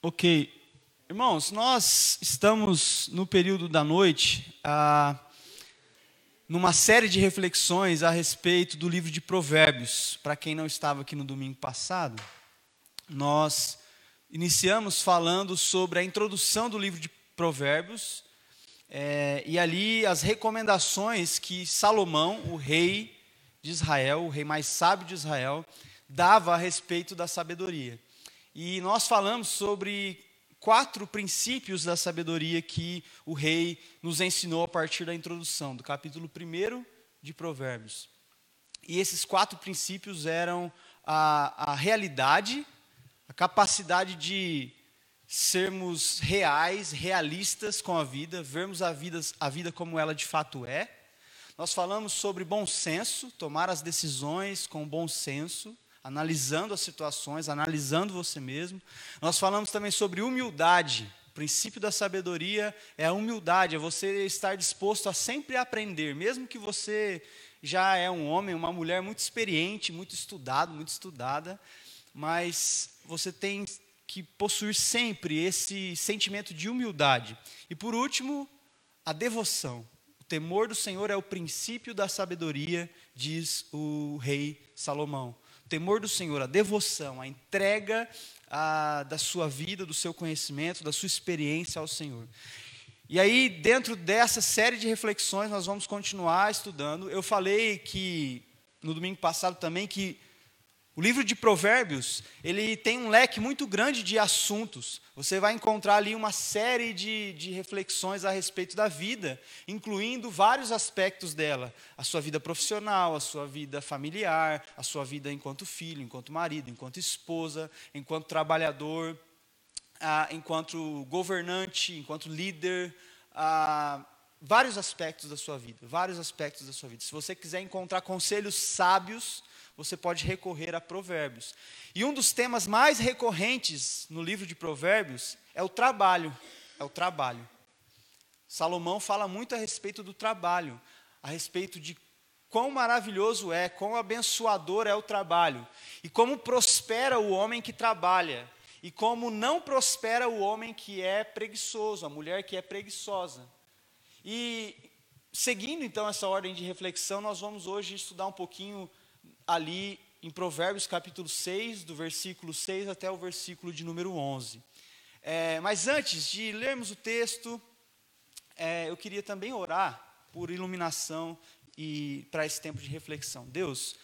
Ok. Irmãos, nós estamos no período da noite, ah, numa série de reflexões a respeito do livro de Provérbios. Para quem não estava aqui no domingo passado, nós iniciamos falando sobre a introdução do livro de Provérbios é, e ali as recomendações que Salomão, o rei de Israel, o rei mais sábio de Israel, dava a respeito da sabedoria. E nós falamos sobre quatro princípios da sabedoria que o rei nos ensinou a partir da introdução, do capítulo 1 de Provérbios. E esses quatro princípios eram a, a realidade, a capacidade de sermos reais, realistas com a vida, vermos a vida, a vida como ela de fato é. Nós falamos sobre bom senso, tomar as decisões com bom senso analisando as situações, analisando você mesmo. Nós falamos também sobre humildade. O princípio da sabedoria é a humildade, é você estar disposto a sempre aprender, mesmo que você já é um homem, uma mulher muito experiente, muito estudado, muito estudada, mas você tem que possuir sempre esse sentimento de humildade. E por último, a devoção. O temor do Senhor é o princípio da sabedoria, diz o rei Salomão temor do Senhor, a devoção, a entrega a, da sua vida, do seu conhecimento, da sua experiência ao Senhor. E aí, dentro dessa série de reflexões, nós vamos continuar estudando. Eu falei que, no domingo passado também, que o livro de Provérbios, ele tem um leque muito grande de assuntos. Você vai encontrar ali uma série de, de reflexões a respeito da vida, incluindo vários aspectos dela: a sua vida profissional, a sua vida familiar, a sua vida enquanto filho, enquanto marido, enquanto esposa, enquanto trabalhador, ah, enquanto governante, enquanto líder. Ah, vários aspectos da sua vida, vários aspectos da sua vida. Se você quiser encontrar conselhos sábios, você pode recorrer a Provérbios. E um dos temas mais recorrentes no livro de Provérbios é o trabalho. É o trabalho. Salomão fala muito a respeito do trabalho, a respeito de quão maravilhoso é, quão abençoador é o trabalho, e como prospera o homem que trabalha, e como não prospera o homem que é preguiçoso, a mulher que é preguiçosa. E seguindo então essa ordem de reflexão, nós vamos hoje estudar um pouquinho ali em Provérbios capítulo 6, do versículo 6 até o versículo de número 11. É, mas antes de lermos o texto, é, eu queria também orar por iluminação e para esse tempo de reflexão. Deus,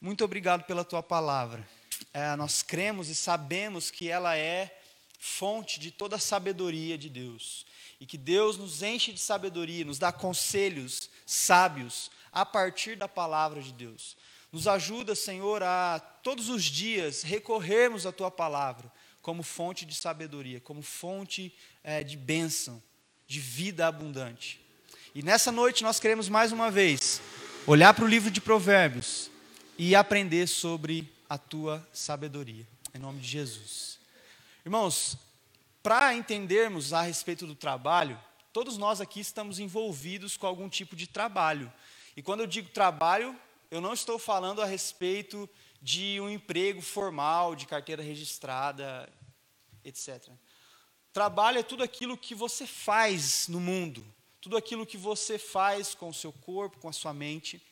muito obrigado pela tua palavra. É, nós cremos e sabemos que ela é fonte de toda a sabedoria de Deus. E que Deus nos enche de sabedoria, nos dá conselhos sábios a partir da palavra de Deus. Nos ajuda, Senhor, a todos os dias recorrermos à tua palavra como fonte de sabedoria, como fonte é, de bênção, de vida abundante. E nessa noite nós queremos mais uma vez olhar para o livro de Provérbios e aprender sobre a tua sabedoria. Em nome de Jesus. Irmãos, para entendermos a respeito do trabalho, todos nós aqui estamos envolvidos com algum tipo de trabalho. E quando eu digo trabalho, eu não estou falando a respeito de um emprego formal, de carteira registrada, etc. Trabalho é tudo aquilo que você faz no mundo, tudo aquilo que você faz com o seu corpo, com a sua mente,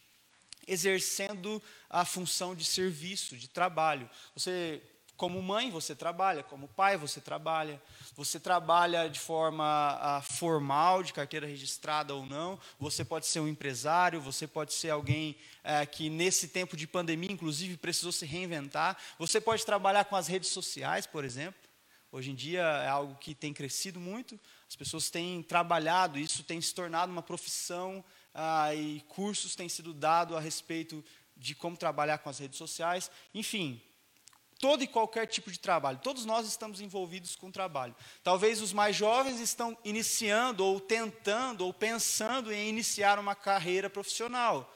exercendo a função de serviço, de trabalho. Você como mãe, você trabalha, como pai, você trabalha. Você trabalha de forma ah, formal, de carteira registrada ou não. Você pode ser um empresário, você pode ser alguém eh, que, nesse tempo de pandemia, inclusive, precisou se reinventar. Você pode trabalhar com as redes sociais, por exemplo. Hoje em dia é algo que tem crescido muito. As pessoas têm trabalhado, isso tem se tornado uma profissão ah, e cursos têm sido dados a respeito de como trabalhar com as redes sociais. Enfim, todo e qualquer tipo de trabalho. Todos nós estamos envolvidos com trabalho. Talvez os mais jovens estão iniciando ou tentando ou pensando em iniciar uma carreira profissional,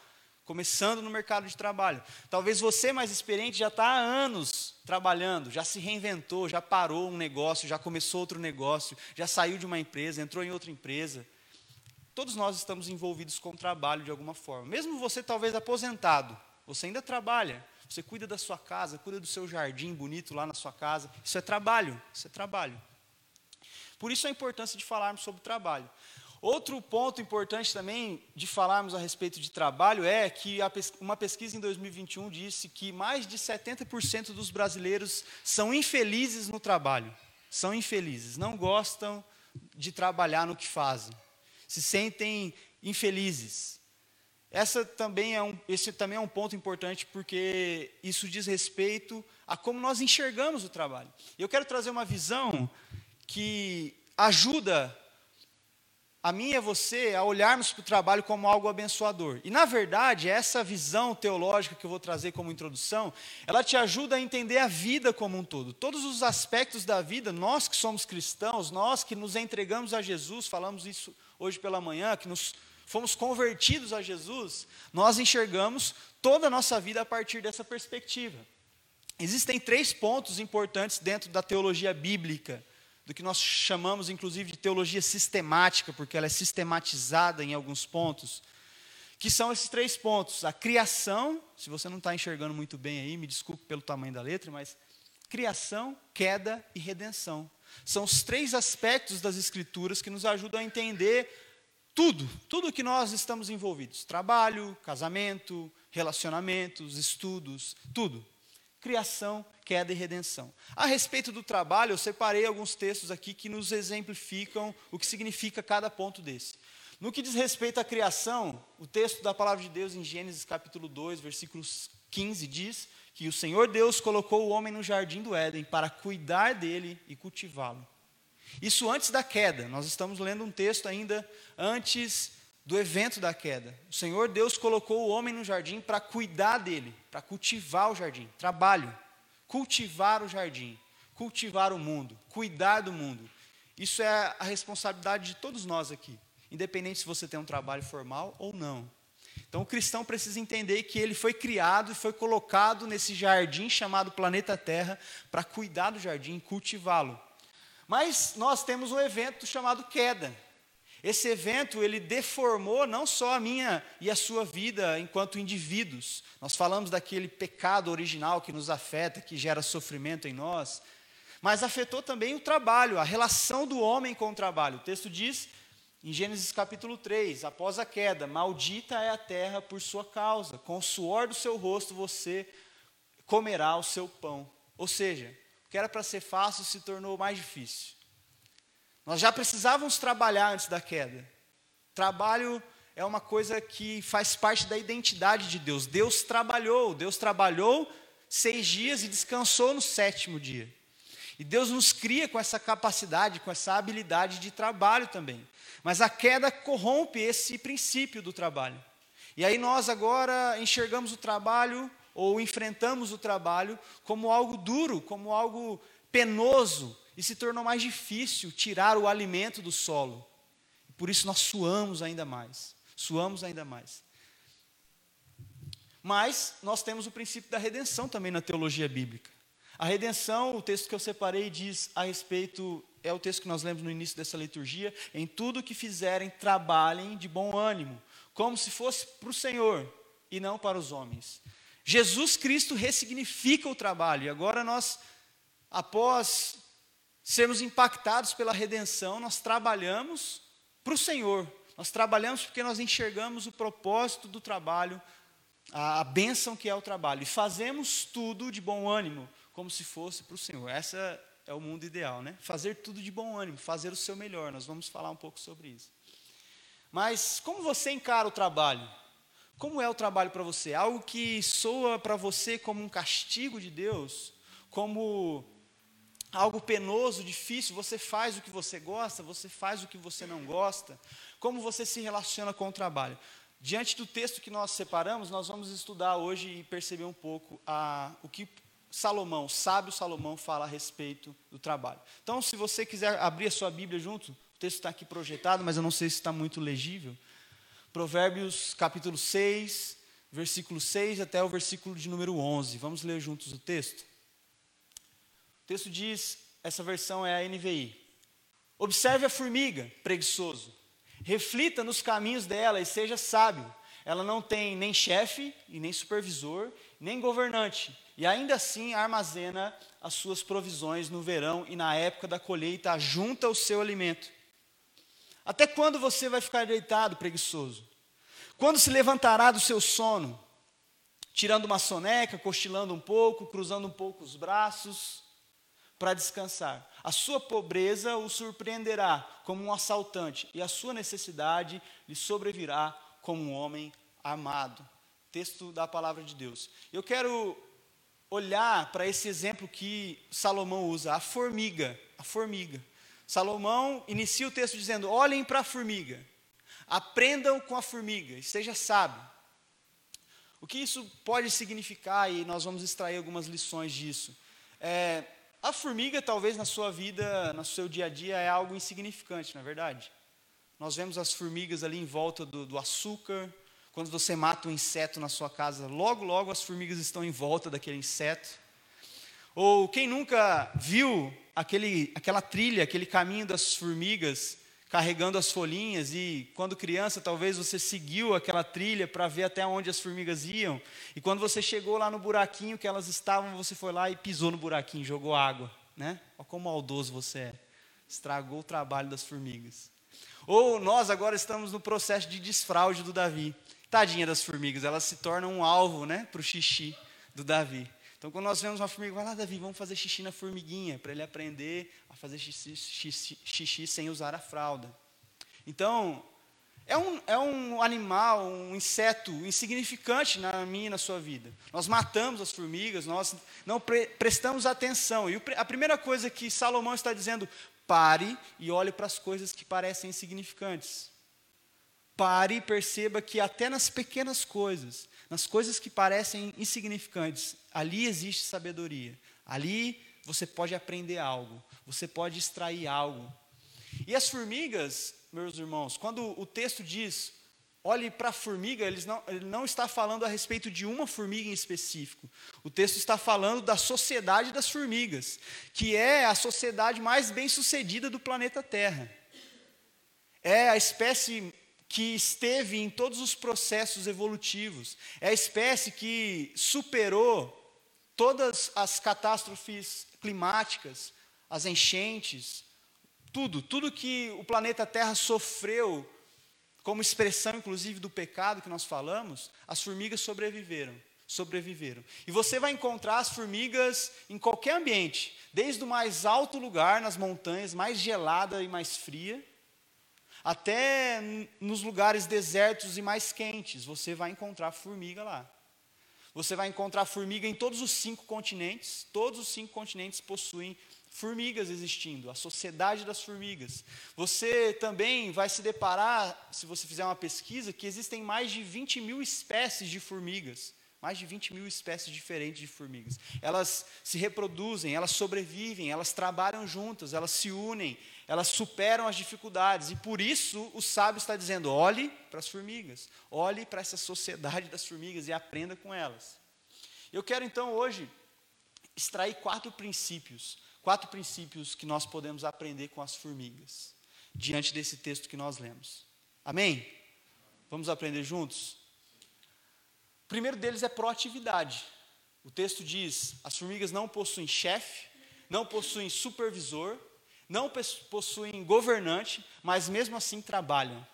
começando no mercado de trabalho. Talvez você mais experiente já está há anos trabalhando, já se reinventou, já parou um negócio, já começou outro negócio, já saiu de uma empresa, entrou em outra empresa. Todos nós estamos envolvidos com trabalho de alguma forma. Mesmo você talvez aposentado, você ainda trabalha. Você cuida da sua casa, cuida do seu jardim bonito lá na sua casa. Isso é trabalho, isso é trabalho. Por isso a importância de falarmos sobre trabalho. Outro ponto importante também de falarmos a respeito de trabalho é que uma pesquisa em 2021 disse que mais de 70% dos brasileiros são infelizes no trabalho. São infelizes, não gostam de trabalhar no que fazem. Se sentem infelizes. Essa também é um, esse também é um ponto importante porque isso diz respeito a como nós enxergamos o trabalho. Eu quero trazer uma visão que ajuda a mim e a você a olharmos para o trabalho como algo abençoador. E, na verdade, essa visão teológica que eu vou trazer como introdução, ela te ajuda a entender a vida como um todo. Todos os aspectos da vida, nós que somos cristãos, nós que nos entregamos a Jesus, falamos isso hoje pela manhã, que nos fomos convertidos a Jesus, nós enxergamos toda a nossa vida a partir dessa perspectiva. Existem três pontos importantes dentro da teologia bíblica do que nós chamamos, inclusive, de teologia sistemática, porque ela é sistematizada em alguns pontos, que são esses três pontos: a criação, se você não está enxergando muito bem aí, me desculpe pelo tamanho da letra, mas criação, queda e redenção. São os três aspectos das Escrituras que nos ajudam a entender tudo, tudo que nós estamos envolvidos: trabalho, casamento, relacionamentos, estudos, tudo criação, queda e redenção. A respeito do trabalho, eu separei alguns textos aqui que nos exemplificam o que significa cada ponto desse. No que diz respeito à criação, o texto da palavra de Deus em Gênesis capítulo 2, versículos 15 diz que o Senhor Deus colocou o homem no jardim do Éden para cuidar dele e cultivá-lo. Isso antes da queda. Nós estamos lendo um texto ainda antes do evento da queda. O Senhor Deus colocou o homem no jardim para cuidar dele, para cultivar o jardim. Trabalho. Cultivar o jardim. Cultivar o mundo. Cuidar do mundo. Isso é a responsabilidade de todos nós aqui, independente se você tem um trabalho formal ou não. Então o cristão precisa entender que ele foi criado e foi colocado nesse jardim chamado planeta Terra para cuidar do jardim, cultivá-lo. Mas nós temos um evento chamado queda. Esse evento, ele deformou não só a minha e a sua vida enquanto indivíduos. Nós falamos daquele pecado original que nos afeta, que gera sofrimento em nós, mas afetou também o trabalho, a relação do homem com o trabalho. O texto diz em Gênesis capítulo 3, após a queda, maldita é a terra por sua causa, com o suor do seu rosto você comerá o seu pão. Ou seja, que era para ser fácil se tornou mais difícil. Nós já precisávamos trabalhar antes da queda. Trabalho é uma coisa que faz parte da identidade de Deus. Deus trabalhou, Deus trabalhou seis dias e descansou no sétimo dia. E Deus nos cria com essa capacidade, com essa habilidade de trabalho também. Mas a queda corrompe esse princípio do trabalho. E aí nós agora enxergamos o trabalho ou enfrentamos o trabalho como algo duro, como algo penoso, e se tornou mais difícil tirar o alimento do solo. Por isso nós suamos ainda mais. Suamos ainda mais. Mas nós temos o princípio da redenção também na teologia bíblica. A redenção, o texto que eu separei diz a respeito, é o texto que nós lemos no início dessa liturgia: em tudo que fizerem, trabalhem de bom ânimo, como se fosse para o Senhor e não para os homens. Jesus Cristo ressignifica o trabalho, e agora nós, após sermos impactados pela redenção, nós trabalhamos para o Senhor. Nós trabalhamos porque nós enxergamos o propósito do trabalho, a, a bênção que é o trabalho. E fazemos tudo de bom ânimo, como se fosse para o Senhor. Essa é o mundo ideal, né? Fazer tudo de bom ânimo, fazer o seu melhor. Nós vamos falar um pouco sobre isso. Mas como você encara o trabalho? Como é o trabalho para você? Algo que soa para você como um castigo de Deus? Como algo penoso, difícil, você faz o que você gosta, você faz o que você não gosta, como você se relaciona com o trabalho. Diante do texto que nós separamos, nós vamos estudar hoje e perceber um pouco a, o que Salomão, sábio Salomão, fala a respeito do trabalho. Então, se você quiser abrir a sua Bíblia junto, o texto está aqui projetado, mas eu não sei se está muito legível. Provérbios capítulo 6, versículo 6 até o versículo de número 11. Vamos ler juntos o texto? O texto diz, essa versão é a NVI. Observe a formiga, preguiçoso. Reflita nos caminhos dela e seja sábio. Ela não tem nem chefe e nem supervisor, nem governante, e ainda assim armazena as suas provisões no verão e na época da colheita, junta o seu alimento. Até quando você vai ficar deitado, preguiçoso? Quando se levantará do seu sono? Tirando uma soneca, cochilando um pouco, cruzando um pouco os braços para descansar. A sua pobreza o surpreenderá como um assaltante, e a sua necessidade lhe sobrevirá como um homem amado. Texto da palavra de Deus. Eu quero olhar para esse exemplo que Salomão usa, a formiga, a formiga. Salomão inicia o texto dizendo: "Olhem para a formiga. Aprendam com a formiga, esteja sábio". O que isso pode significar e nós vamos extrair algumas lições disso. É, a formiga, talvez na sua vida, no seu dia a dia, é algo insignificante, não é verdade? Nós vemos as formigas ali em volta do, do açúcar, quando você mata um inseto na sua casa, logo, logo as formigas estão em volta daquele inseto. Ou quem nunca viu aquele, aquela trilha, aquele caminho das formigas carregando as folhinhas e quando criança talvez você seguiu aquela trilha para ver até onde as formigas iam e quando você chegou lá no buraquinho que elas estavam, você foi lá e pisou no buraquinho, jogou água, né? Olha como maldoso você é. Estragou o trabalho das formigas. Ou nós agora estamos no processo de desfraude do Davi. Tadinha das formigas, elas se tornam um alvo né, para o xixi do Davi. Então, quando nós vemos uma formiga, vai lá, Davi, vamos fazer xixi na formiguinha, para ele aprender a fazer xixi, xixi, xixi, sem usar a fralda. Então, é um, é um animal, um inseto insignificante na minha e na sua vida. Nós matamos as formigas, nós não pre prestamos atenção. E a primeira coisa que Salomão está dizendo, pare e olhe para as coisas que parecem insignificantes. Pare e perceba que até nas pequenas coisas, nas coisas que parecem insignificantes, ali existe sabedoria. Ali você pode aprender algo, você pode extrair algo. E as formigas, meus irmãos, quando o texto diz, olhe para a formiga, ele não, ele não está falando a respeito de uma formiga em específico. O texto está falando da sociedade das formigas, que é a sociedade mais bem sucedida do planeta Terra. É a espécie que esteve em todos os processos evolutivos. É a espécie que superou todas as catástrofes climáticas, as enchentes, tudo, tudo que o planeta Terra sofreu como expressão inclusive do pecado que nós falamos, as formigas sobreviveram, sobreviveram. E você vai encontrar as formigas em qualquer ambiente, desde o mais alto lugar nas montanhas, mais gelada e mais fria, até nos lugares desertos e mais quentes, você vai encontrar formiga lá. Você vai encontrar formiga em todos os cinco continentes. Todos os cinco continentes possuem formigas existindo, a sociedade das formigas. Você também vai se deparar, se você fizer uma pesquisa, que existem mais de 20 mil espécies de formigas mais de 20 mil espécies diferentes de formigas. Elas se reproduzem, elas sobrevivem, elas trabalham juntas, elas se unem, elas superam as dificuldades. E por isso o sábio está dizendo: olhe para as formigas, olhe para essa sociedade das formigas e aprenda com elas. Eu quero então hoje extrair quatro princípios, quatro princípios que nós podemos aprender com as formigas, diante desse texto que nós lemos. Amém? Vamos aprender juntos? O primeiro deles é proatividade. O texto diz: as formigas não possuem chefe, não possuem supervisor, não possuem governante, mas mesmo assim trabalham.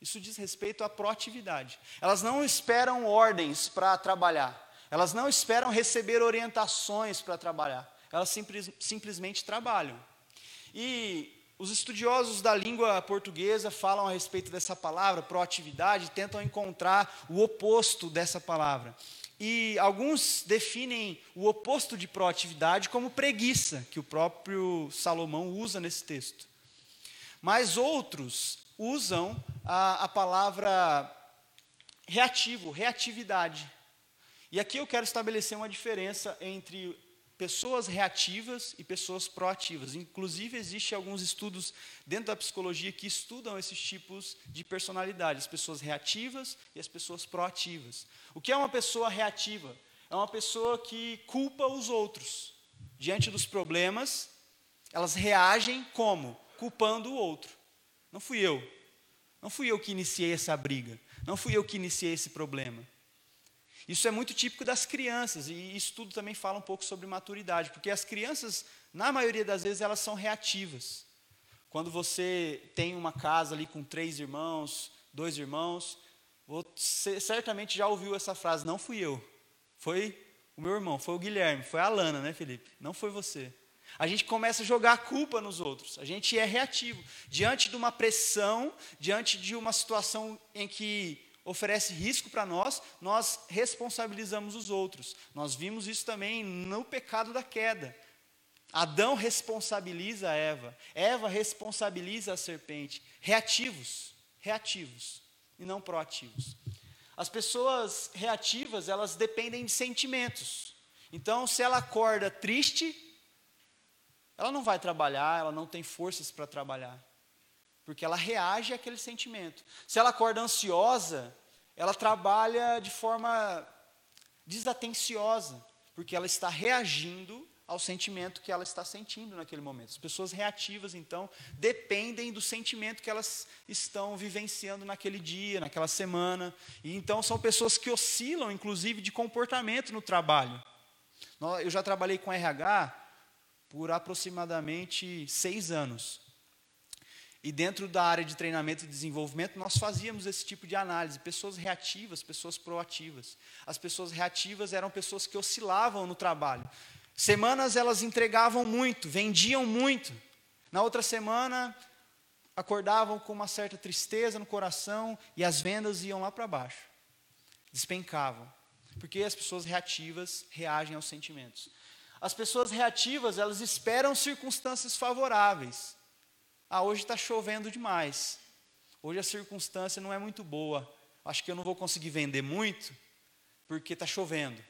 Isso diz respeito à proatividade. Elas não esperam ordens para trabalhar, elas não esperam receber orientações para trabalhar, elas simples, simplesmente trabalham. E os estudiosos da língua portuguesa falam a respeito dessa palavra, proatividade, tentam encontrar o oposto dessa palavra. E alguns definem o oposto de proatividade como preguiça, que o próprio Salomão usa nesse texto. Mas outros usam a, a palavra reativo, reatividade. E aqui eu quero estabelecer uma diferença entre pessoas reativas e pessoas proativas. Inclusive, existem alguns estudos dentro da psicologia que estudam esses tipos de personalidade, as pessoas reativas e as pessoas proativas. O que é uma pessoa reativa? É uma pessoa que culpa os outros. Diante dos problemas, elas reagem como? Culpando o outro. Não fui eu. Não fui eu que iniciei essa briga. Não fui eu que iniciei esse problema. Isso é muito típico das crianças, e isso tudo também fala um pouco sobre maturidade, porque as crianças, na maioria das vezes, elas são reativas. Quando você tem uma casa ali com três irmãos, dois irmãos, você certamente já ouviu essa frase: não fui eu, foi o meu irmão, foi o Guilherme, foi a Alana, né, Felipe? Não foi você. A gente começa a jogar a culpa nos outros, a gente é reativo. Diante de uma pressão, diante de uma situação em que oferece risco para nós, nós responsabilizamos os outros. Nós vimos isso também no pecado da queda. Adão responsabiliza a Eva, Eva responsabiliza a serpente. Reativos, reativos e não proativos. As pessoas reativas, elas dependem de sentimentos. Então, se ela acorda triste, ela não vai trabalhar, ela não tem forças para trabalhar porque ela reage àquele sentimento. Se ela acorda ansiosa, ela trabalha de forma desatenciosa, porque ela está reagindo ao sentimento que ela está sentindo naquele momento. As pessoas reativas, então, dependem do sentimento que elas estão vivenciando naquele dia, naquela semana. E então são pessoas que oscilam, inclusive, de comportamento no trabalho. Eu já trabalhei com RH por aproximadamente seis anos. E dentro da área de treinamento e desenvolvimento, nós fazíamos esse tipo de análise. Pessoas reativas, pessoas proativas. As pessoas reativas eram pessoas que oscilavam no trabalho. Semanas elas entregavam muito, vendiam muito. Na outra semana, acordavam com uma certa tristeza no coração e as vendas iam lá para baixo. Despencavam. Porque as pessoas reativas reagem aos sentimentos. As pessoas reativas, elas esperam circunstâncias favoráveis. Ah, hoje está chovendo demais. Hoje a circunstância não é muito boa. Acho que eu não vou conseguir vender muito porque está chovendo.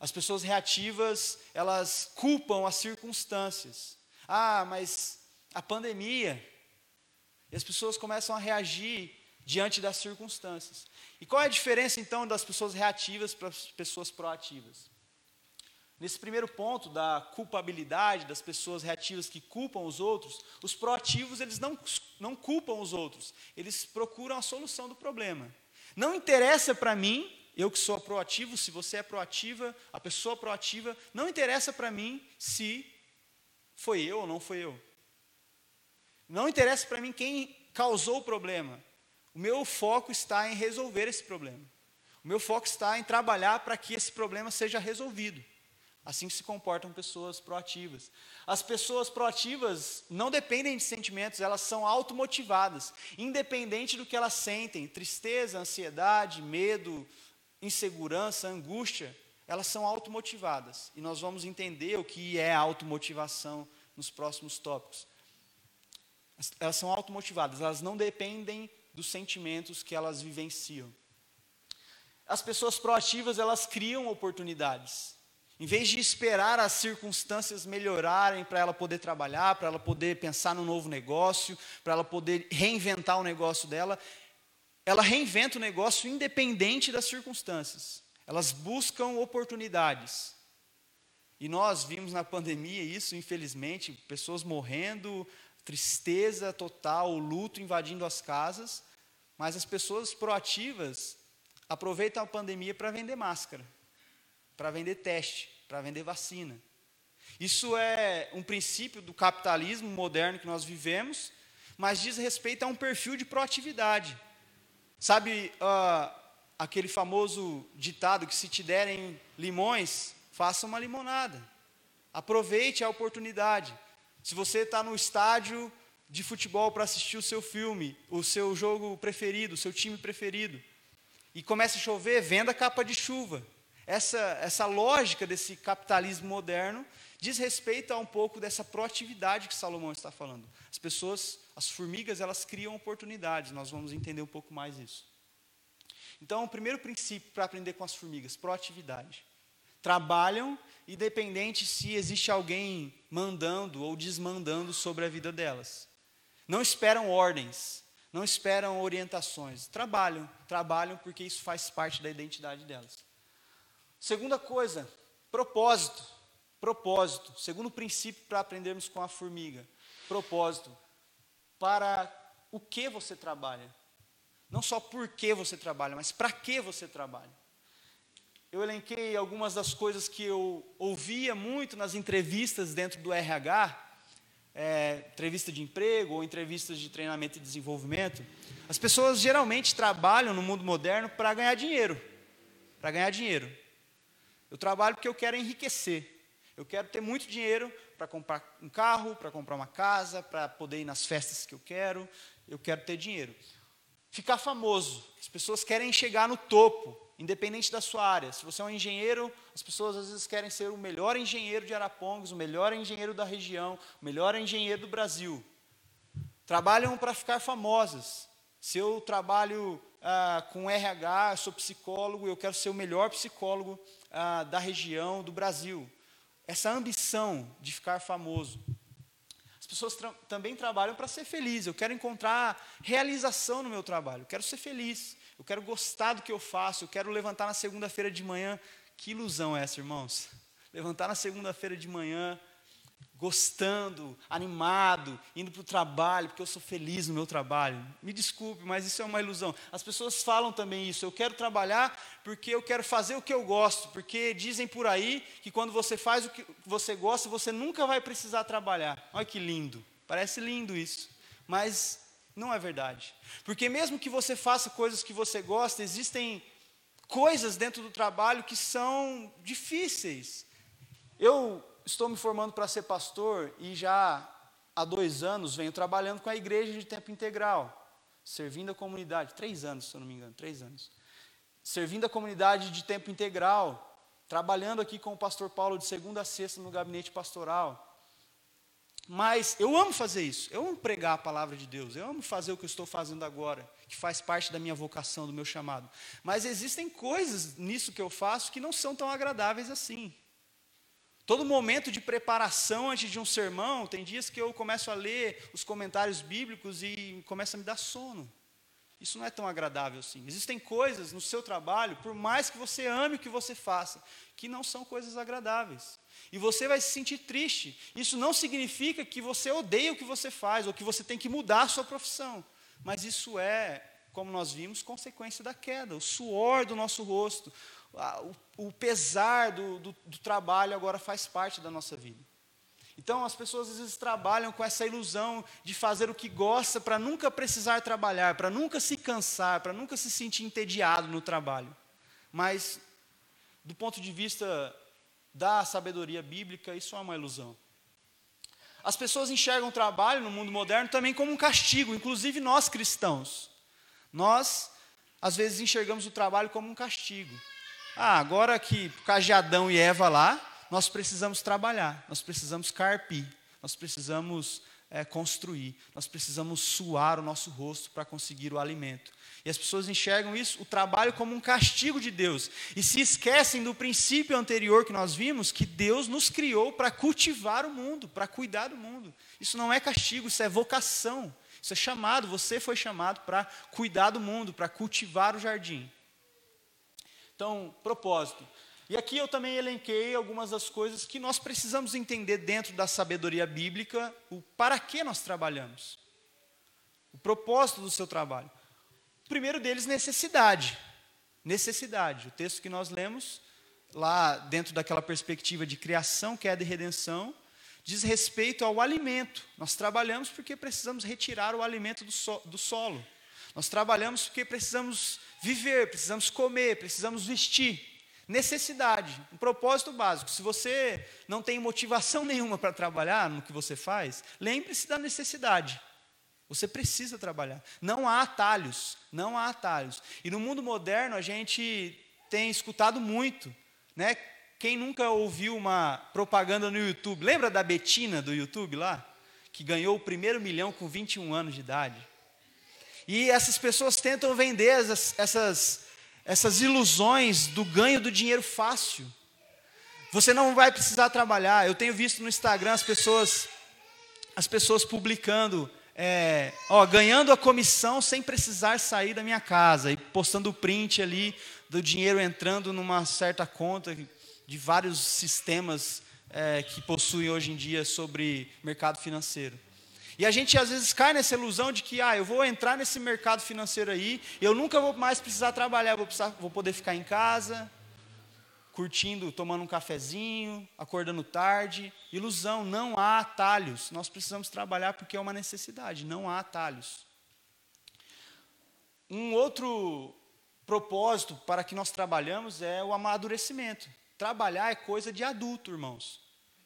As pessoas reativas, elas culpam as circunstâncias. Ah, mas a pandemia. E as pessoas começam a reagir diante das circunstâncias. E qual é a diferença então das pessoas reativas para as pessoas proativas? Nesse primeiro ponto da culpabilidade das pessoas reativas que culpam os outros, os proativos eles não, não culpam os outros, eles procuram a solução do problema. Não interessa para mim, eu que sou proativo, se você é proativa, a pessoa proativa, não interessa para mim se foi eu ou não foi eu. Não interessa para mim quem causou o problema. O meu foco está em resolver esse problema. O meu foco está em trabalhar para que esse problema seja resolvido. Assim se comportam pessoas proativas. As pessoas proativas não dependem de sentimentos, elas são automotivadas, independente do que elas sentem, tristeza, ansiedade, medo, insegurança, angústia, elas são automotivadas. E nós vamos entender o que é automotivação nos próximos tópicos. Elas são automotivadas, elas não dependem dos sentimentos que elas vivenciam. As pessoas proativas, elas criam oportunidades. Em vez de esperar as circunstâncias melhorarem para ela poder trabalhar, para ela poder pensar no novo negócio, para ela poder reinventar o negócio dela, ela reinventa o negócio independente das circunstâncias. Elas buscam oportunidades. E nós vimos na pandemia isso, infelizmente, pessoas morrendo, tristeza total, luto invadindo as casas, mas as pessoas proativas aproveitam a pandemia para vender máscara para vender teste, para vender vacina. Isso é um princípio do capitalismo moderno que nós vivemos, mas diz respeito a um perfil de proatividade. Sabe uh, aquele famoso ditado que se te derem limões, faça uma limonada. Aproveite a oportunidade. Se você está no estádio de futebol para assistir o seu filme, o seu jogo preferido, o seu time preferido, e começa a chover, venda capa de chuva essa, essa lógica desse capitalismo moderno diz respeito a um pouco dessa proatividade que Salomão está falando. As pessoas, as formigas, elas criam oportunidades, nós vamos entender um pouco mais isso. Então, o primeiro princípio para aprender com as formigas, proatividade. Trabalham independente se existe alguém mandando ou desmandando sobre a vida delas. Não esperam ordens, não esperam orientações. Trabalham, trabalham porque isso faz parte da identidade delas. Segunda coisa, propósito. Propósito. Segundo princípio para aprendermos com a formiga. Propósito. Para o que você trabalha. Não só por que você trabalha, mas para que você trabalha. eu elenquei algumas das coisas que eu ouvia muito nas entrevistas dentro do RH, é, entrevista de emprego ou entrevistas de treinamento e desenvolvimento. As pessoas geralmente trabalham no mundo moderno para ganhar dinheiro. Para ganhar dinheiro. Eu trabalho porque eu quero enriquecer. Eu quero ter muito dinheiro para comprar um carro, para comprar uma casa, para poder ir nas festas que eu quero. Eu quero ter dinheiro. Ficar famoso. As pessoas querem chegar no topo independente da sua área. Se você é um engenheiro, as pessoas às vezes querem ser o melhor engenheiro de Arapongas, o melhor engenheiro da região, o melhor engenheiro do Brasil. Trabalham para ficar famosas. Se eu trabalho ah, com RH, sou psicólogo, eu quero ser o melhor psicólogo ah, da região, do Brasil. Essa ambição de ficar famoso. As pessoas tra também trabalham para ser felizes. Eu quero encontrar realização no meu trabalho. Eu quero ser feliz eu quero gostar do que eu faço, eu quero levantar na segunda-feira de manhã. Que ilusão é essa, irmãos? Levantar na segunda-feira de manhã, gostando, animado, indo para o trabalho, porque eu sou feliz no meu trabalho. Me desculpe, mas isso é uma ilusão. As pessoas falam também isso. Eu quero trabalhar porque eu quero fazer o que eu gosto, porque dizem por aí que quando você faz o que você gosta, você nunca vai precisar trabalhar. Olha que lindo. Parece lindo isso. Mas não é verdade. Porque mesmo que você faça coisas que você gosta, existem coisas dentro do trabalho que são difíceis. Eu estou me formando para ser pastor e já há dois anos venho trabalhando com a igreja de tempo integral, servindo a comunidade. Três anos, se eu não me engano, três anos. Servindo a comunidade de tempo integral, trabalhando aqui com o pastor Paulo de segunda a sexta no gabinete pastoral. Mas eu amo fazer isso, eu amo pregar a palavra de Deus, eu amo fazer o que eu estou fazendo agora, que faz parte da minha vocação, do meu chamado. Mas existem coisas nisso que eu faço que não são tão agradáveis assim. Todo momento de preparação antes de um sermão, tem dias que eu começo a ler os comentários bíblicos e começa a me dar sono. Isso não é tão agradável assim. Existem coisas no seu trabalho, por mais que você ame o que você faça, que não são coisas agradáveis. E você vai se sentir triste. Isso não significa que você odeia o que você faz ou que você tem que mudar a sua profissão. Mas isso é, como nós vimos, consequência da queda. O suor do nosso rosto, o pesar do, do, do trabalho agora faz parte da nossa vida. Então as pessoas às vezes trabalham com essa ilusão de fazer o que gosta para nunca precisar trabalhar, para nunca se cansar, para nunca se sentir entediado no trabalho. Mas do ponto de vista da sabedoria bíblica, isso é uma ilusão. As pessoas enxergam o trabalho no mundo moderno também como um castigo, inclusive nós cristãos. Nós, às vezes, enxergamos o trabalho como um castigo. Ah, agora que por causa de Adão e Eva lá, nós precisamos trabalhar, nós precisamos carpir, nós precisamos é, construir, nós precisamos suar o nosso rosto para conseguir o alimento. E as pessoas enxergam isso, o trabalho, como um castigo de Deus. E se esquecem do princípio anterior que nós vimos, que Deus nos criou para cultivar o mundo, para cuidar do mundo. Isso não é castigo, isso é vocação. Isso é chamado, você foi chamado para cuidar do mundo, para cultivar o jardim. Então, propósito. E aqui eu também elenquei algumas das coisas que nós precisamos entender dentro da sabedoria bíblica, o para que nós trabalhamos. O propósito do seu trabalho. O primeiro deles, necessidade. Necessidade. O texto que nós lemos, lá dentro daquela perspectiva de criação, queda e redenção, diz respeito ao alimento. Nós trabalhamos porque precisamos retirar o alimento do, so, do solo. Nós trabalhamos porque precisamos viver, precisamos comer, precisamos vestir. Necessidade, um propósito básico. Se você não tem motivação nenhuma para trabalhar no que você faz, lembre-se da necessidade. Você precisa trabalhar. Não há atalhos, não há atalhos. E no mundo moderno a gente tem escutado muito, né? Quem nunca ouviu uma propaganda no YouTube? Lembra da Betina do YouTube lá? Que ganhou o primeiro milhão com 21 anos de idade. E essas pessoas tentam vender essas, essas essas ilusões do ganho do dinheiro fácil. Você não vai precisar trabalhar. Eu tenho visto no Instagram as pessoas, as pessoas publicando, é, ó, ganhando a comissão sem precisar sair da minha casa e postando o print ali do dinheiro entrando numa certa conta de vários sistemas é, que possuem hoje em dia sobre mercado financeiro. E a gente às vezes cai nessa ilusão de que, ah, eu vou entrar nesse mercado financeiro aí, eu nunca vou mais precisar trabalhar, vou, precisar, vou poder ficar em casa. curtindo, tomando um cafezinho, acordando tarde. Ilusão, não há atalhos. Nós precisamos trabalhar porque é uma necessidade, não há atalhos. Um outro propósito para que nós trabalhamos é o amadurecimento. Trabalhar é coisa de adulto, irmãos.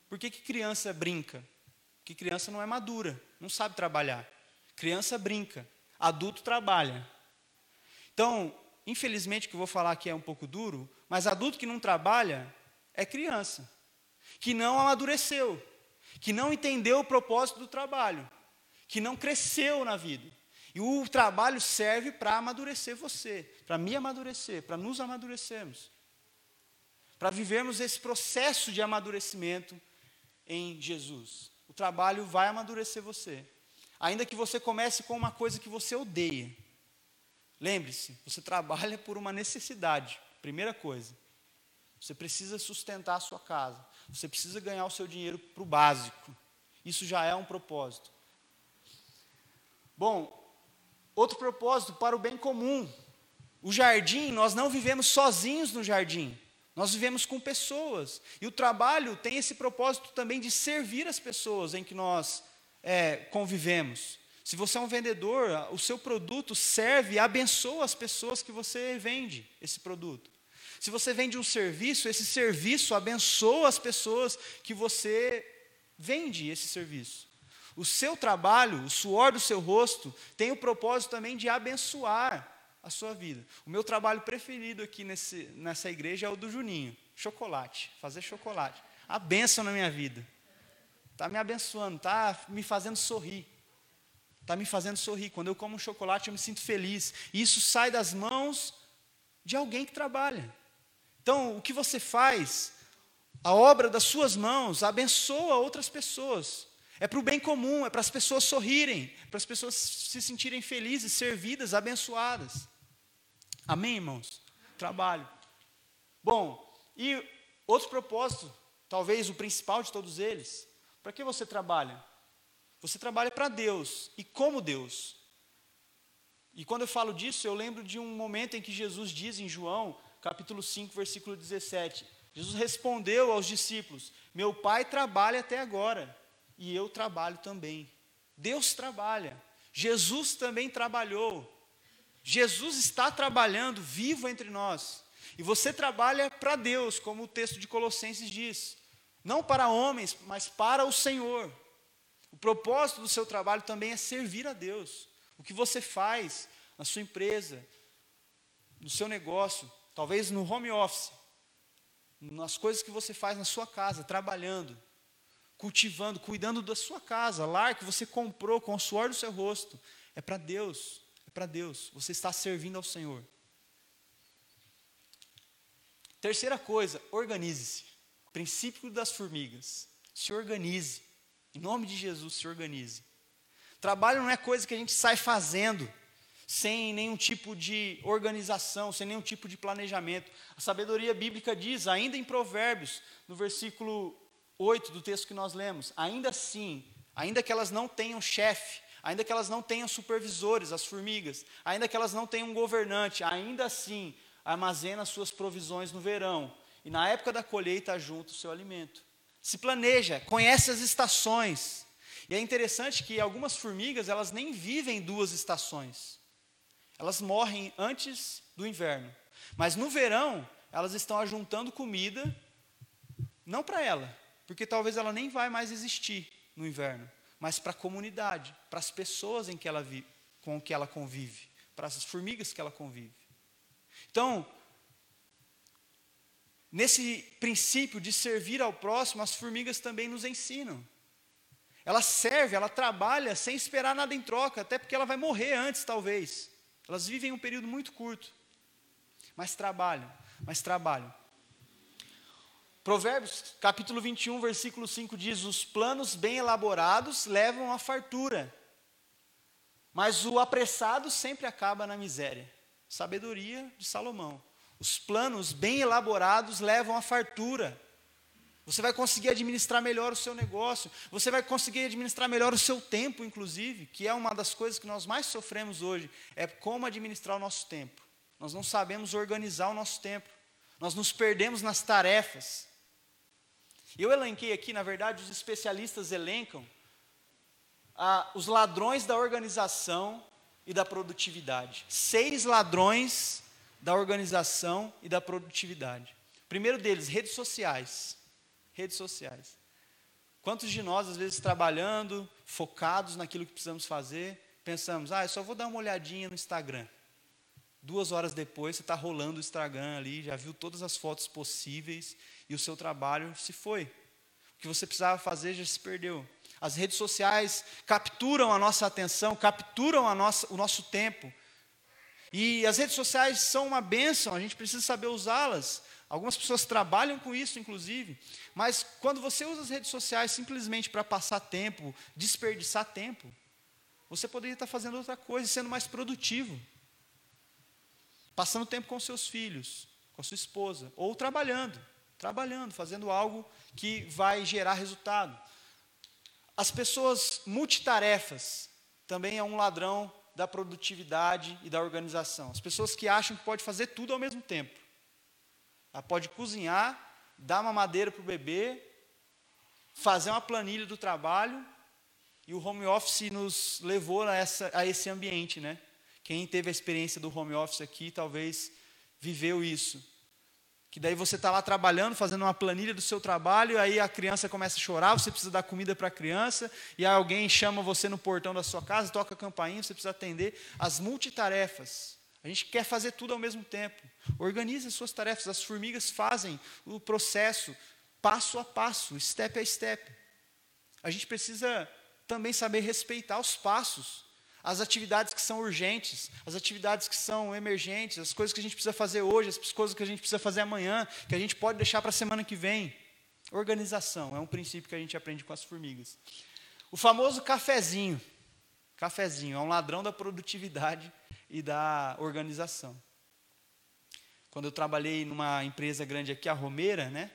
Por que, que criança brinca? Porque criança não é madura, não sabe trabalhar. Criança brinca, adulto trabalha. Então, infelizmente, o que eu vou falar aqui é um pouco duro, mas adulto que não trabalha é criança, que não amadureceu, que não entendeu o propósito do trabalho, que não cresceu na vida. E o trabalho serve para amadurecer você, para me amadurecer, para nos amadurecermos, para vivermos esse processo de amadurecimento em Jesus. Trabalho vai amadurecer você, ainda que você comece com uma coisa que você odeia. Lembre-se, você trabalha por uma necessidade, primeira coisa. Você precisa sustentar a sua casa, você precisa ganhar o seu dinheiro para o básico. Isso já é um propósito. Bom, Outro propósito para o bem comum. O jardim, nós não vivemos sozinhos no jardim. Nós vivemos com pessoas. E o trabalho tem esse propósito também de servir as pessoas em que nós é, convivemos. Se você é um vendedor, o seu produto serve e abençoa as pessoas que você vende esse produto. Se você vende um serviço, esse serviço abençoa as pessoas que você vende esse serviço. O seu trabalho, o suor do seu rosto, tem o propósito também de abençoar a sua vida. O meu trabalho preferido aqui nesse, nessa igreja é o do Juninho: chocolate, fazer chocolate. A bênção na minha vida. Está me abençoando, está me fazendo sorrir. Está me fazendo sorrir. Quando eu como um chocolate, eu me sinto feliz. E isso sai das mãos de alguém que trabalha. Então, o que você faz, a obra das suas mãos, abençoa outras pessoas. É para o bem comum, é para as pessoas sorrirem, para as pessoas se sentirem felizes, servidas, abençoadas. Amém, irmãos? Trabalho. Bom, e outro propósito, talvez o principal de todos eles, para que você trabalha? Você trabalha para Deus e como Deus. E quando eu falo disso, eu lembro de um momento em que Jesus diz em João, capítulo 5, versículo 17: Jesus respondeu aos discípulos: Meu pai trabalha até agora e eu trabalho também. Deus trabalha. Jesus também trabalhou. Jesus está trabalhando vivo entre nós. E você trabalha para Deus, como o texto de Colossenses diz. Não para homens, mas para o Senhor. O propósito do seu trabalho também é servir a Deus. O que você faz na sua empresa, no seu negócio, talvez no home office, nas coisas que você faz na sua casa, trabalhando, cultivando, cuidando da sua casa, lar que você comprou com o suor do seu rosto, é para Deus, para Deus. Você está servindo ao Senhor. Terceira coisa, organize-se. Princípio das formigas. Se organize. Em nome de Jesus, se organize. Trabalho não é coisa que a gente sai fazendo sem nenhum tipo de organização, sem nenhum tipo de planejamento. A sabedoria bíblica diz, ainda em Provérbios, no versículo 8 do texto que nós lemos, ainda assim, ainda que elas não tenham chefe, ainda que elas não tenham supervisores, as formigas, ainda que elas não tenham um governante, ainda assim armazena suas provisões no verão e na época da colheita junto o seu alimento. Se planeja, conhece as estações. E é interessante que algumas formigas, elas nem vivem duas estações. Elas morrem antes do inverno. Mas no verão, elas estão ajuntando comida não para ela, porque talvez ela nem vai mais existir no inverno, mas para a comunidade, para as pessoas em que ela vive, com que ela convive, para as formigas que ela convive. Então, nesse princípio de servir ao próximo, as formigas também nos ensinam. Ela serve, ela trabalha sem esperar nada em troca, até porque ela vai morrer antes, talvez. Elas vivem um período muito curto, mas trabalham, mas trabalham. Provérbios, capítulo 21, versículo 5 diz: Os planos bem elaborados levam à fartura, mas o apressado sempre acaba na miséria. Sabedoria de Salomão. Os planos bem elaborados levam à fartura. Você vai conseguir administrar melhor o seu negócio, você vai conseguir administrar melhor o seu tempo, inclusive, que é uma das coisas que nós mais sofremos hoje, é como administrar o nosso tempo. Nós não sabemos organizar o nosso tempo. nós nos perdemos nas tarefas. Eu elenquei aqui, na verdade, os especialistas elencam ah, os ladrões da organização e da produtividade. Seis ladrões da organização e da produtividade. Primeiro deles, redes sociais. Redes sociais. Quantos de nós, às vezes, trabalhando, focados naquilo que precisamos fazer, pensamos, ah, eu só vou dar uma olhadinha no Instagram. Duas horas depois, você está rolando o Instagram ali, já viu todas as fotos possíveis e o seu trabalho se foi. O que você precisava fazer já se perdeu. As redes sociais capturam a nossa atenção, capturam a nossa, o nosso tempo. E as redes sociais são uma bênção, a gente precisa saber usá-las. Algumas pessoas trabalham com isso, inclusive. Mas quando você usa as redes sociais simplesmente para passar tempo, desperdiçar tempo, você poderia estar fazendo outra coisa, sendo mais produtivo. Passando tempo com seus filhos, com a sua esposa, ou trabalhando, trabalhando, fazendo algo que vai gerar resultado. As pessoas multitarefas também é um ladrão da produtividade e da organização. As pessoas que acham que pode fazer tudo ao mesmo tempo. Ela pode cozinhar, dar uma madeira para o bebê, fazer uma planilha do trabalho, e o home office nos levou a, essa, a esse ambiente, né? Quem teve a experiência do home office aqui, talvez viveu isso. Que daí você está lá trabalhando, fazendo uma planilha do seu trabalho, aí a criança começa a chorar, você precisa dar comida para a criança, e aí alguém chama você no portão da sua casa, toca a campainha, você precisa atender. As multitarefas. A gente quer fazer tudo ao mesmo tempo. Organize as suas tarefas. As formigas fazem o processo passo a passo, step a step. A gente precisa também saber respeitar os passos as atividades que são urgentes, as atividades que são emergentes, as coisas que a gente precisa fazer hoje, as coisas que a gente precisa fazer amanhã, que a gente pode deixar para a semana que vem. Organização é um princípio que a gente aprende com as formigas. O famoso cafezinho. Cafezinho é um ladrão da produtividade e da organização. Quando eu trabalhei numa empresa grande aqui, a Romeira, né?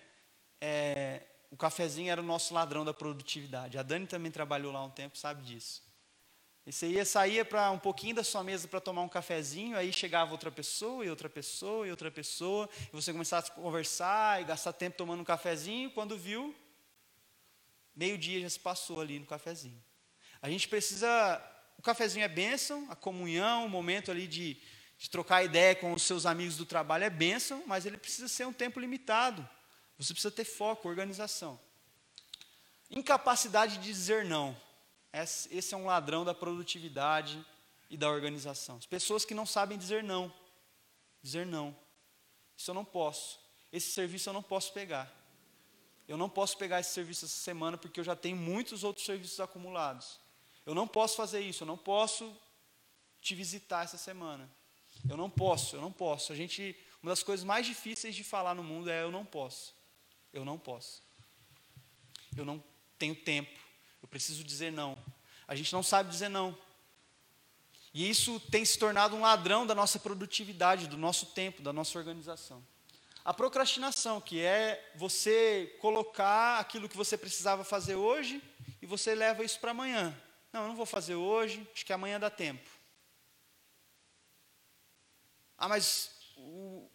É, o cafezinho era o nosso ladrão da produtividade. A Dani também trabalhou lá um tempo, sabe disso. E você ia sair para um pouquinho da sua mesa para tomar um cafezinho, aí chegava outra pessoa e outra pessoa e outra pessoa, e você começava a conversar e gastar tempo tomando um cafezinho, quando viu, meio-dia já se passou ali no cafezinho. A gente precisa, o cafezinho é bênção, a comunhão, o momento ali de, de trocar ideia com os seus amigos do trabalho é bênção, mas ele precisa ser um tempo limitado. Você precisa ter foco, organização. Incapacidade de dizer não. Esse é um ladrão da produtividade e da organização. As pessoas que não sabem dizer não. Dizer não. Isso eu não posso. Esse serviço eu não posso pegar. Eu não posso pegar esse serviço essa semana porque eu já tenho muitos outros serviços acumulados. Eu não posso fazer isso, eu não posso te visitar essa semana. Eu não posso, eu não posso. A gente, uma das coisas mais difíceis de falar no mundo é eu não posso. Eu não posso. Eu não tenho tempo. Eu preciso dizer não. A gente não sabe dizer não. E isso tem se tornado um ladrão da nossa produtividade, do nosso tempo, da nossa organização. A procrastinação, que é você colocar aquilo que você precisava fazer hoje e você leva isso para amanhã. Não, eu não vou fazer hoje, acho que amanhã dá tempo. Ah, mas o,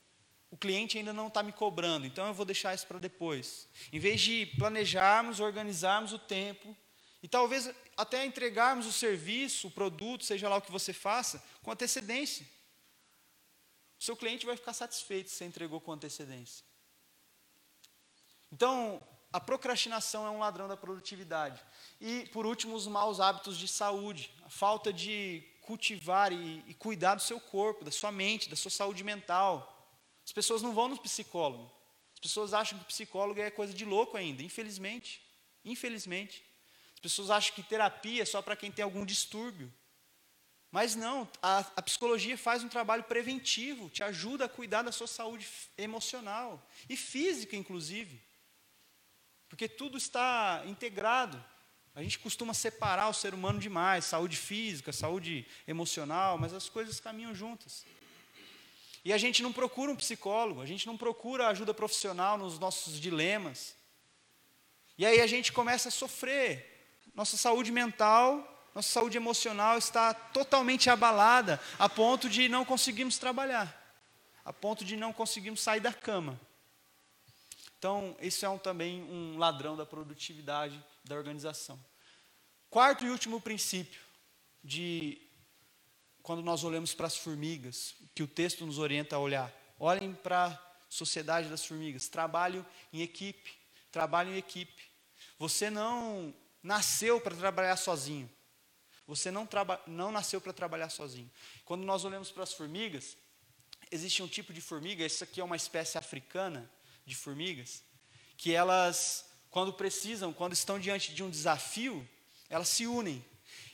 o cliente ainda não está me cobrando, então eu vou deixar isso para depois. Em vez de planejarmos, organizarmos o tempo e talvez até entregarmos o serviço, o produto, seja lá o que você faça, com antecedência. O seu cliente vai ficar satisfeito se você entregou com antecedência. Então, a procrastinação é um ladrão da produtividade. E, por último, os maus hábitos de saúde, a falta de cultivar e, e cuidar do seu corpo, da sua mente, da sua saúde mental. As pessoas não vão no psicólogo. As pessoas acham que psicólogo é coisa de louco ainda, infelizmente. Infelizmente pessoas acham que terapia é só para quem tem algum distúrbio. Mas não, a, a, psicologia faz um trabalho preventivo, te ajuda a cuidar da sua saúde emocional e física, inclusive. Porque tudo está integrado. A gente costuma separar o ser humano demais, saúde física, saúde emocional, mas as coisas caminham juntas. E a gente não procura um psicólogo, a gente não procura ajuda profissional nos nossos dilemas. E aí a gente começa a sofrer, nossa saúde mental, nossa saúde emocional está totalmente abalada, a ponto de não conseguirmos trabalhar. a ponto de não conseguirmos sair da cama. Então, isso é um, também um ladrão da produtividade da organização. Quarto e último princípio de quando nós olhamos para as formigas, que o texto nos orienta a olhar. Olhem para a sociedade das formigas. Trabalho em equipe. Trabalho em equipe. Você não nasceu para trabalhar sozinho. Você não, não nasceu para trabalhar sozinho. Quando nós olhamos para as formigas, existe um tipo de formiga, essa aqui é uma espécie africana de formigas, que elas, quando precisam, quando estão diante de um desafio, elas se unem.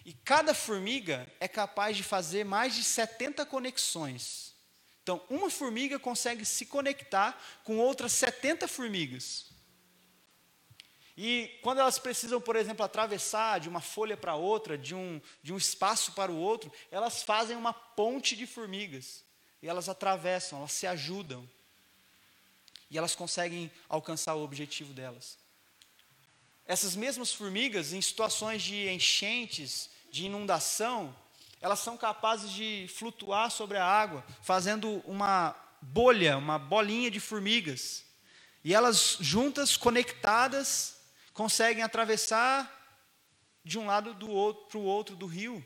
E cada formiga é capaz de fazer mais de 70 conexões. Então, uma formiga consegue se conectar com outras 70 formigas. E quando elas precisam, por exemplo, atravessar de uma folha para outra, de um, de um espaço para o outro, elas fazem uma ponte de formigas. E elas atravessam, elas se ajudam. E elas conseguem alcançar o objetivo delas. Essas mesmas formigas, em situações de enchentes, de inundação, elas são capazes de flutuar sobre a água, fazendo uma bolha, uma bolinha de formigas. E elas juntas, conectadas, conseguem atravessar de um lado para o outro do rio.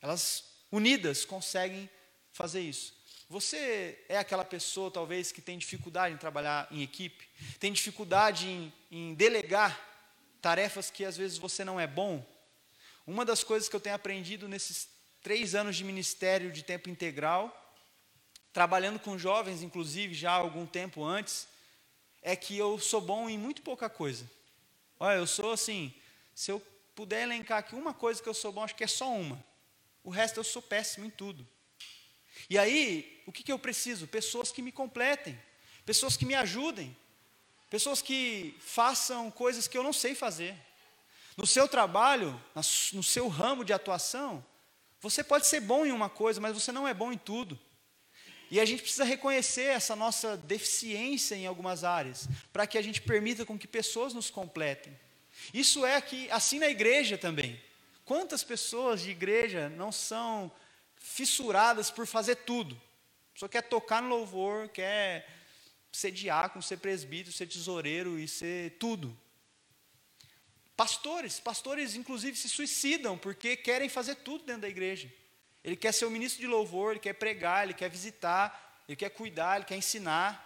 Elas unidas conseguem fazer isso. Você é aquela pessoa, talvez, que tem dificuldade em trabalhar em equipe, tem dificuldade em, em delegar tarefas que às vezes você não é bom. Uma das coisas que eu tenho aprendido nesses três anos de ministério de tempo integral, trabalhando com jovens, inclusive, já há algum tempo antes, é que eu sou bom em muito pouca coisa. Olha, eu sou assim, se eu puder elencar aqui uma coisa que eu sou bom, acho que é só uma. O resto eu sou péssimo em tudo. E aí, o que, que eu preciso? Pessoas que me completem, pessoas que me ajudem, pessoas que façam coisas que eu não sei fazer. No seu trabalho, no seu ramo de atuação, você pode ser bom em uma coisa, mas você não é bom em tudo. E a gente precisa reconhecer essa nossa deficiência em algumas áreas, para que a gente permita com que pessoas nos completem. Isso é que assim na igreja também. Quantas pessoas de igreja não são fissuradas por fazer tudo? A pessoa quer tocar no louvor, quer ser diácono, ser presbítero, ser tesoureiro e ser tudo. Pastores, pastores inclusive se suicidam porque querem fazer tudo dentro da igreja. Ele quer ser o ministro de louvor, ele quer pregar, ele quer visitar, ele quer cuidar, ele quer ensinar.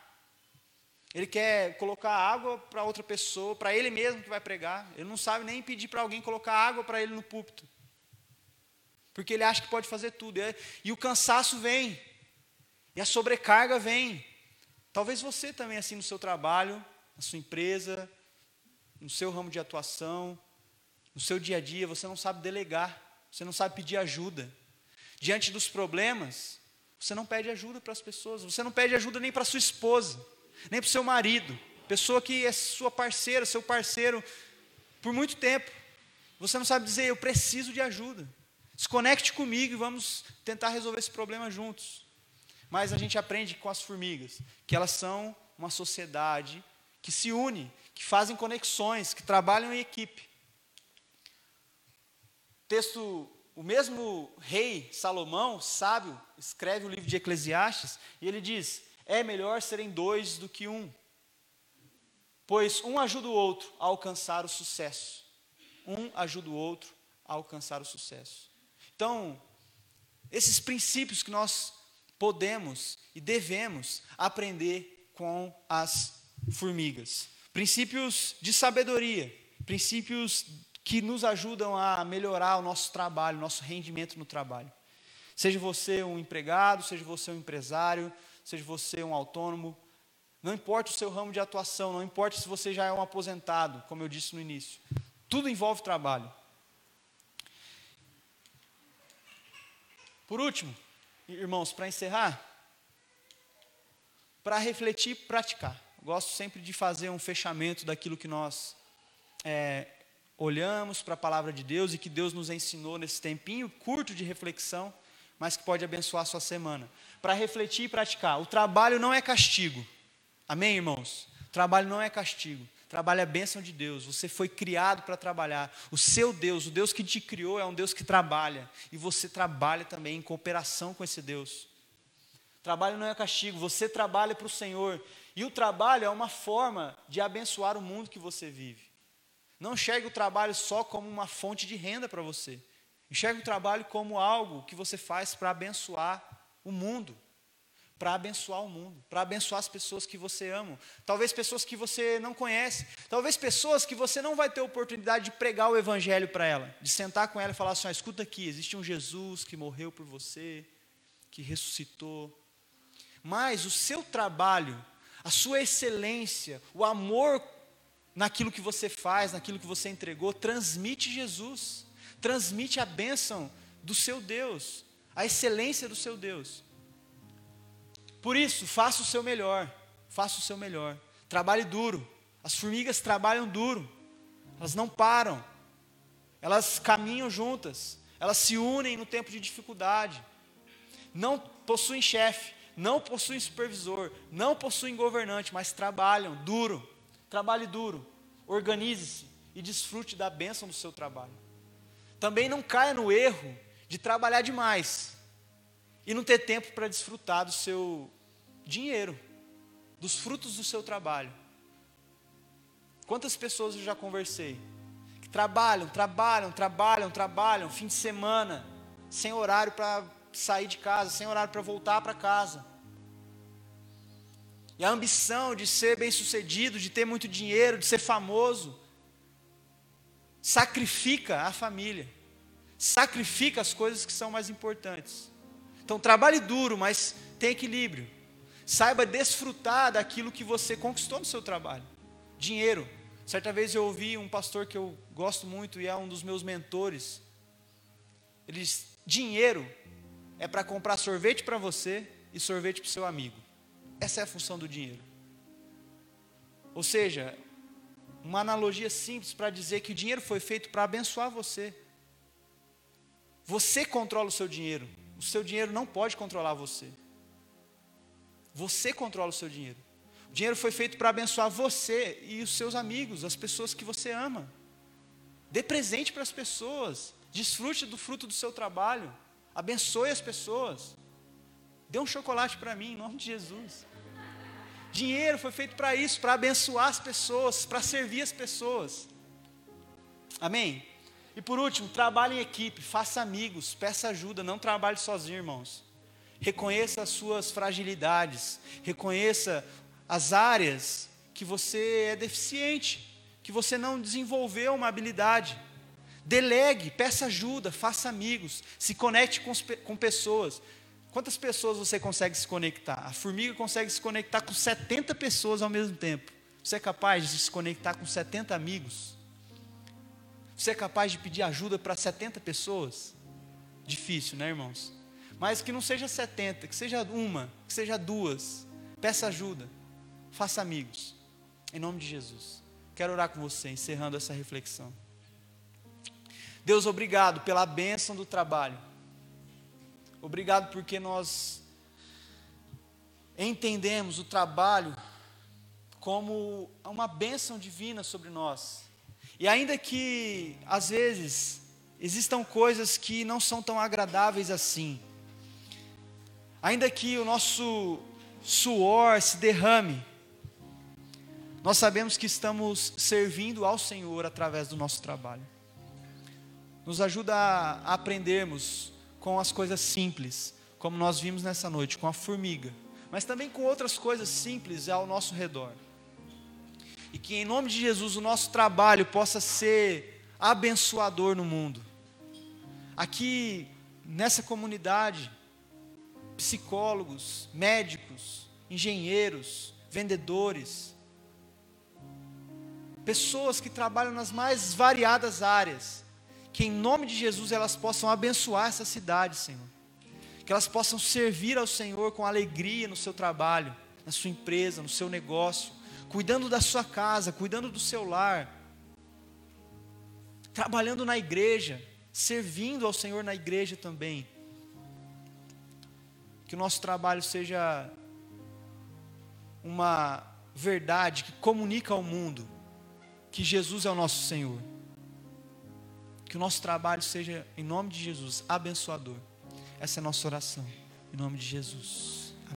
Ele quer colocar água para outra pessoa, para ele mesmo que vai pregar. Ele não sabe nem pedir para alguém colocar água para ele no púlpito. Porque ele acha que pode fazer tudo. E o cansaço vem. E a sobrecarga vem. Talvez você também, assim, no seu trabalho, na sua empresa, no seu ramo de atuação, no seu dia a dia, você não sabe delegar, você não sabe pedir ajuda. Diante dos problemas, você não pede ajuda para as pessoas, você não pede ajuda nem para sua esposa, nem para o seu marido, pessoa que é sua parceira, seu parceiro por muito tempo. Você não sabe dizer, eu preciso de ajuda. Se conecte comigo e vamos tentar resolver esse problema juntos. Mas a gente aprende com as formigas que elas são uma sociedade que se une, que fazem conexões, que trabalham em equipe. Texto o mesmo rei Salomão, sábio, escreve o livro de Eclesiastes e ele diz: é melhor serem dois do que um, pois um ajuda o outro a alcançar o sucesso. Um ajuda o outro a alcançar o sucesso. Então, esses princípios que nós podemos e devemos aprender com as formigas. Princípios de sabedoria, princípios que nos ajudam a melhorar o nosso trabalho, nosso rendimento no trabalho. Seja você um empregado, seja você um empresário, seja você um autônomo, não importa o seu ramo de atuação, não importa se você já é um aposentado, como eu disse no início, tudo envolve trabalho. Por último, irmãos, para encerrar, para refletir e praticar. Eu gosto sempre de fazer um fechamento daquilo que nós é, olhamos para a palavra de Deus e que Deus nos ensinou nesse tempinho curto de reflexão, mas que pode abençoar a sua semana. Para refletir e praticar. O trabalho não é castigo. Amém, irmãos? O trabalho não é castigo. Trabalho é bênção de Deus. Você foi criado para trabalhar. O seu Deus, o Deus que te criou, é um Deus que trabalha. E você trabalha também em cooperação com esse Deus. Trabalho não é castigo, você trabalha para o Senhor. E o trabalho é uma forma de abençoar o mundo que você vive. Não enxergue o trabalho só como uma fonte de renda para você. Enxergue o trabalho como algo que você faz para abençoar o mundo. Para abençoar o mundo, para abençoar as pessoas que você ama. Talvez pessoas que você não conhece. Talvez pessoas que você não vai ter oportunidade de pregar o evangelho para ela. De sentar com ela e falar assim: ah, escuta aqui, existe um Jesus que morreu por você, que ressuscitou. Mas o seu trabalho, a sua excelência, o amor naquilo que você faz, naquilo que você entregou, transmite Jesus, transmite a bênção do seu Deus, a excelência do seu Deus. Por isso, faça o seu melhor, faça o seu melhor. Trabalhe duro. As formigas trabalham duro, elas não param, elas caminham juntas, elas se unem no tempo de dificuldade. Não possuem chefe, não possuem supervisor, não possuem governante, mas trabalham duro. Trabalhe duro, organize-se e desfrute da bênção do seu trabalho. Também não caia no erro de trabalhar demais e não ter tempo para desfrutar do seu dinheiro, dos frutos do seu trabalho. Quantas pessoas eu já conversei que trabalham, trabalham, trabalham, trabalham, fim de semana, sem horário para sair de casa, sem horário para voltar para casa. E a ambição de ser bem-sucedido, de ter muito dinheiro, de ser famoso, sacrifica a família, sacrifica as coisas que são mais importantes. Então, trabalhe duro, mas tem equilíbrio. Saiba desfrutar daquilo que você conquistou no seu trabalho. Dinheiro. Certa vez eu ouvi um pastor que eu gosto muito e é um dos meus mentores. Ele diz: dinheiro é para comprar sorvete para você e sorvete para o seu amigo. Essa é a função do dinheiro. Ou seja, uma analogia simples para dizer que o dinheiro foi feito para abençoar você. Você controla o seu dinheiro. O seu dinheiro não pode controlar você. Você controla o seu dinheiro. O dinheiro foi feito para abençoar você e os seus amigos, as pessoas que você ama. Dê presente para as pessoas. Desfrute do fruto do seu trabalho. Abençoe as pessoas. Dê um chocolate para mim, em nome de Jesus. Dinheiro foi feito para isso, para abençoar as pessoas, para servir as pessoas. Amém? E por último, trabalhe em equipe, faça amigos, peça ajuda, não trabalhe sozinho, irmãos. Reconheça as suas fragilidades, reconheça as áreas que você é deficiente, que você não desenvolveu uma habilidade. Delegue, peça ajuda, faça amigos, se conecte com, com pessoas. Quantas pessoas você consegue se conectar? A formiga consegue se conectar com 70 pessoas ao mesmo tempo. Você é capaz de se conectar com 70 amigos? Você é capaz de pedir ajuda para 70 pessoas? Difícil, né, irmãos? Mas que não seja 70, que seja uma, que seja duas. Peça ajuda. Faça amigos. Em nome de Jesus. Quero orar com você, encerrando essa reflexão. Deus, obrigado pela bênção do trabalho. Obrigado porque nós entendemos o trabalho como uma bênção divina sobre nós. E ainda que, às vezes, existam coisas que não são tão agradáveis assim, ainda que o nosso suor se derrame, nós sabemos que estamos servindo ao Senhor através do nosso trabalho. Nos ajuda a aprendermos com as coisas simples, como nós vimos nessa noite, com a formiga, mas também com outras coisas simples ao nosso redor. E que em nome de Jesus o nosso trabalho possa ser abençoador no mundo. Aqui nessa comunidade, psicólogos, médicos, engenheiros, vendedores, pessoas que trabalham nas mais variadas áreas, que em nome de Jesus elas possam abençoar essa cidade, Senhor. Que elas possam servir ao Senhor com alegria no seu trabalho, na sua empresa, no seu negócio, cuidando da sua casa, cuidando do seu lar, trabalhando na igreja, servindo ao Senhor na igreja também. Que o nosso trabalho seja uma verdade que comunica ao mundo que Jesus é o nosso Senhor. Que o nosso trabalho seja, em nome de Jesus, abençoador. Essa é a nossa oração. Em nome de Jesus.